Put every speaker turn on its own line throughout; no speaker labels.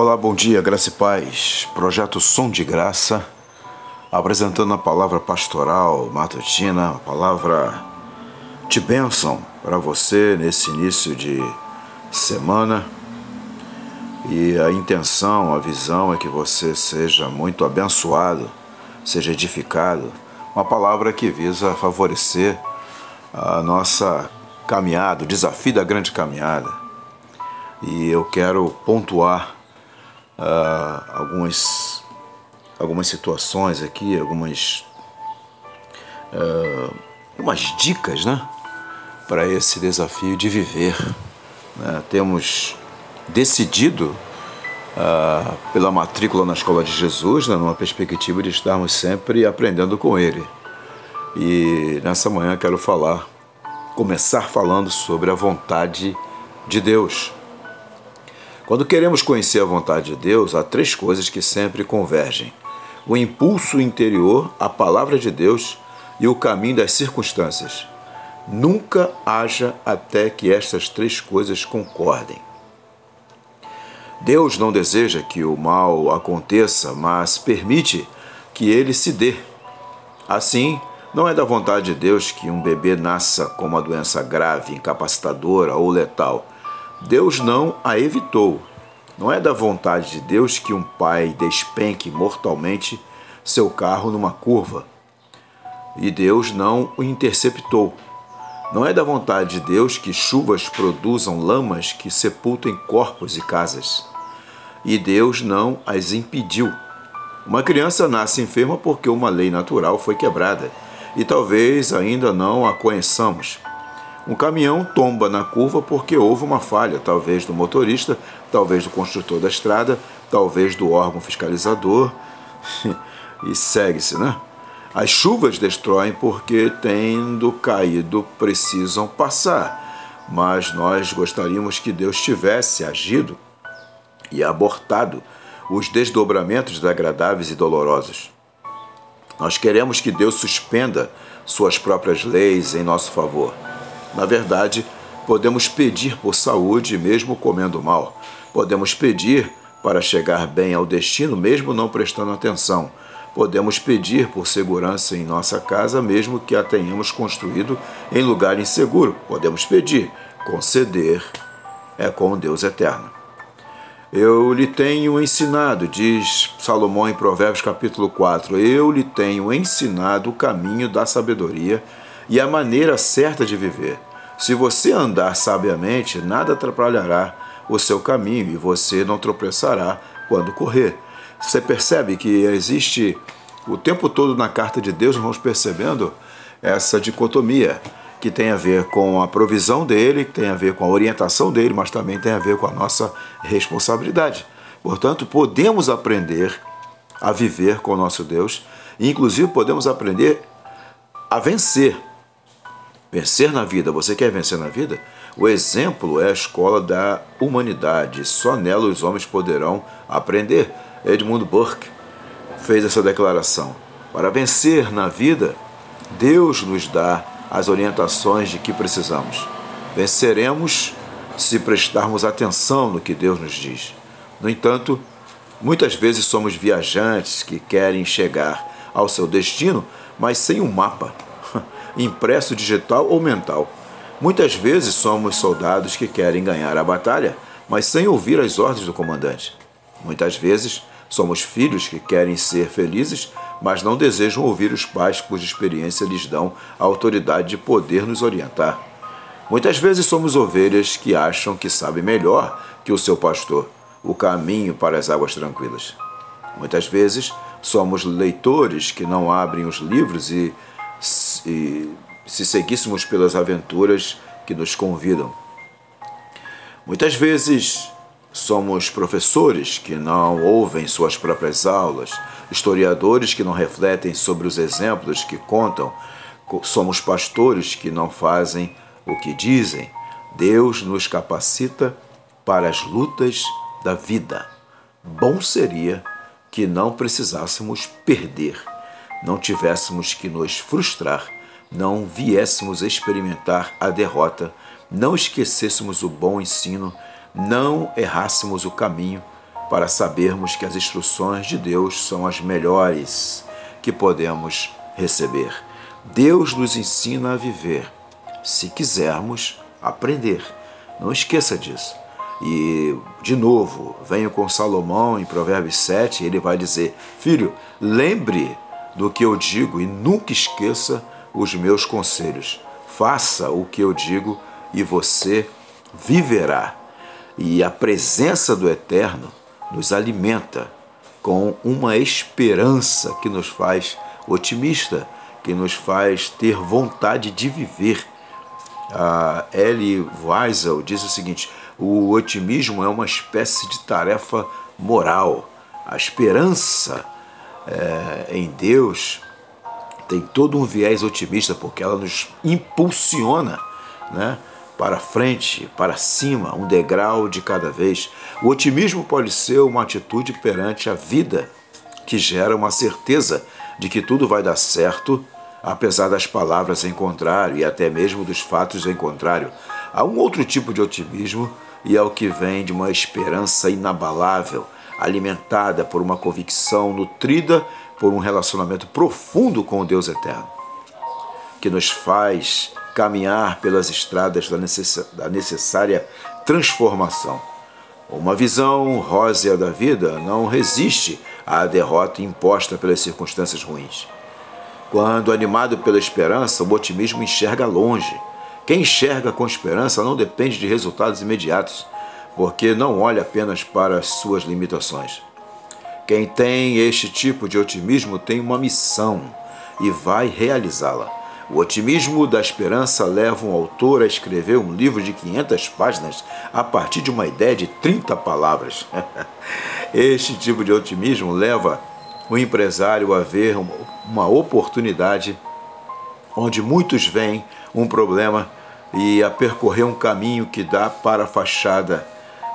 Olá, bom dia, graça e paz. Projeto Som de Graça, apresentando a palavra pastoral matutina, a palavra de bênção para você nesse início de semana. E a intenção, a visão é que você seja muito abençoado, seja edificado. Uma palavra que visa favorecer a nossa caminhada, o desafio da grande caminhada. E eu quero pontuar uh, algumas, algumas situações aqui, algumas, uh, algumas dicas né, para esse desafio de viver. Né? Temos decidido uh, pela matrícula na Escola de Jesus, né, numa perspectiva de estarmos sempre aprendendo com Ele. E nessa manhã quero falar, começar falando sobre a vontade de Deus. Quando queremos conhecer a vontade de Deus, há três coisas que sempre convergem: o impulso interior, a palavra de Deus e o caminho das circunstâncias. Nunca haja até que estas três coisas concordem. Deus não deseja que o mal aconteça, mas permite que ele se dê. Assim, não é da vontade de Deus que um bebê nasça com uma doença grave, incapacitadora ou letal Deus não a evitou. Não é da vontade de Deus que um pai despenque mortalmente seu carro numa curva. E Deus não o interceptou. Não é da vontade de Deus que chuvas produzam lamas que sepultem corpos e casas. E Deus não as impediu. Uma criança nasce enferma porque uma lei natural foi quebrada e talvez ainda não a conheçamos. Um caminhão tomba na curva porque houve uma falha, talvez do motorista, talvez do construtor da estrada, talvez do órgão fiscalizador. e segue-se, né? As chuvas destroem porque, tendo caído, precisam passar. Mas nós gostaríamos que Deus tivesse agido e abortado os desdobramentos desagradáveis e dolorosos. Nós queremos que Deus suspenda suas próprias leis em nosso favor. Na verdade, podemos pedir por saúde mesmo comendo mal. Podemos pedir para chegar bem ao destino mesmo não prestando atenção. Podemos pedir por segurança em nossa casa mesmo que a tenhamos construído em lugar inseguro. Podemos pedir, conceder é com Deus eterno. Eu lhe tenho ensinado, diz Salomão em Provérbios capítulo 4, eu lhe tenho ensinado o caminho da sabedoria e a maneira certa de viver. Se você andar sabiamente, nada atrapalhará o seu caminho e você não tropeçará quando correr. Você percebe que existe o tempo todo na carta de Deus, vamos percebendo essa dicotomia que tem a ver com a provisão dele, que tem a ver com a orientação dele, mas também tem a ver com a nossa responsabilidade. Portanto, podemos aprender a viver com o nosso Deus, e inclusive podemos aprender a vencer Vencer na vida, você quer vencer na vida? O exemplo é a escola da humanidade. Só nela os homens poderão aprender. Edmund Burke fez essa declaração. Para vencer na vida, Deus nos dá as orientações de que precisamos. Venceremos se prestarmos atenção no que Deus nos diz. No entanto, muitas vezes somos viajantes que querem chegar ao seu destino, mas sem um mapa impresso digital ou mental. Muitas vezes somos soldados que querem ganhar a batalha, mas sem ouvir as ordens do comandante. Muitas vezes somos filhos que querem ser felizes, mas não desejam ouvir os pais cuja experiência lhes dão a autoridade de poder nos orientar. Muitas vezes somos ovelhas que acham que sabem melhor que o seu pastor o caminho para as águas tranquilas. Muitas vezes somos leitores que não abrem os livros e se, se seguíssemos pelas aventuras que nos convidam. Muitas vezes somos professores que não ouvem suas próprias aulas, historiadores que não refletem sobre os exemplos que contam, somos pastores que não fazem o que dizem. Deus nos capacita para as lutas da vida. Bom seria que não precisássemos perder não tivéssemos que nos frustrar, não viéssemos experimentar a derrota, não esquecêssemos o bom ensino, não errássemos o caminho, para sabermos que as instruções de Deus são as melhores que podemos receber. Deus nos ensina a viver, se quisermos aprender. Não esqueça disso. E, de novo, venho com Salomão em Provérbios 7, ele vai dizer: Filho, lembre do que eu digo e nunca esqueça os meus conselhos. Faça o que eu digo e você viverá. E a presença do Eterno nos alimenta com uma esperança que nos faz otimista, que nos faz ter vontade de viver. A Ellie Wiesel diz o seguinte: o otimismo é uma espécie de tarefa moral. A esperança é, em Deus tem todo um viés otimista, porque ela nos impulsiona né, para frente, para cima, um degrau de cada vez. O otimismo pode ser uma atitude perante a vida que gera uma certeza de que tudo vai dar certo, apesar das palavras em contrário e até mesmo dos fatos em contrário. Há um outro tipo de otimismo e é o que vem de uma esperança inabalável, alimentada por uma convicção nutrida por um relacionamento profundo com o Deus eterno, que nos faz caminhar pelas estradas da necessária transformação. Uma visão rósea da vida não resiste à derrota imposta pelas circunstâncias ruins. Quando animado pela esperança, o otimismo enxerga longe. Quem enxerga com esperança não depende de resultados imediatos, porque não olha apenas para as suas limitações. Quem tem este tipo de otimismo tem uma missão e vai realizá-la. O otimismo da esperança leva um autor a escrever um livro de 500 páginas a partir de uma ideia de 30 palavras. este tipo de otimismo leva o empresário a ver uma oportunidade onde muitos veem um problema e a percorrer um caminho que dá para a fachada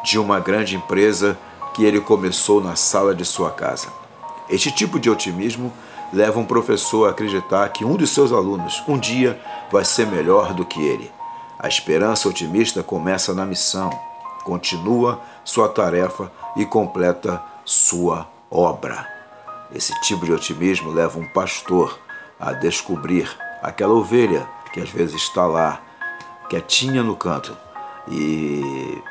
de uma grande empresa que ele começou na sala de sua casa. Este tipo de otimismo leva um professor a acreditar que um de seus alunos um dia vai ser melhor do que ele. A esperança otimista começa na missão, continua sua tarefa e completa sua obra. Esse tipo de otimismo leva um pastor a descobrir aquela ovelha que às vezes está lá, quietinha no canto, e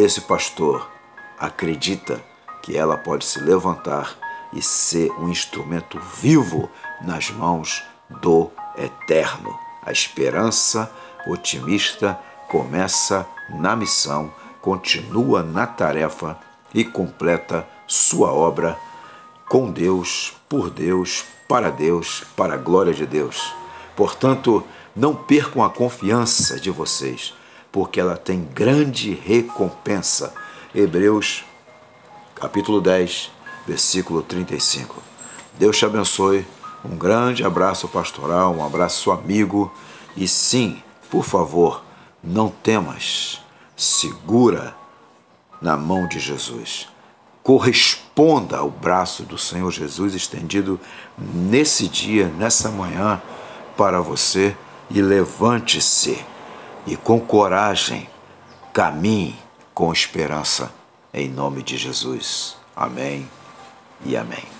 esse pastor acredita que ela pode se levantar e ser um instrumento vivo nas mãos do Eterno. A esperança otimista começa na missão, continua na tarefa e completa sua obra com Deus, por Deus, para Deus, para a glória de Deus. Portanto, não percam a confiança de vocês, porque ela tem grande recompensa. Hebreus capítulo 10, versículo 35. Deus te abençoe. Um grande abraço pastoral, um abraço amigo. E sim, por favor, não temas. Segura na mão de Jesus. Corresponda ao braço do Senhor Jesus estendido nesse dia, nessa manhã, para você e levante-se e com coragem caminhe com esperança em nome de Jesus. Amém e amém.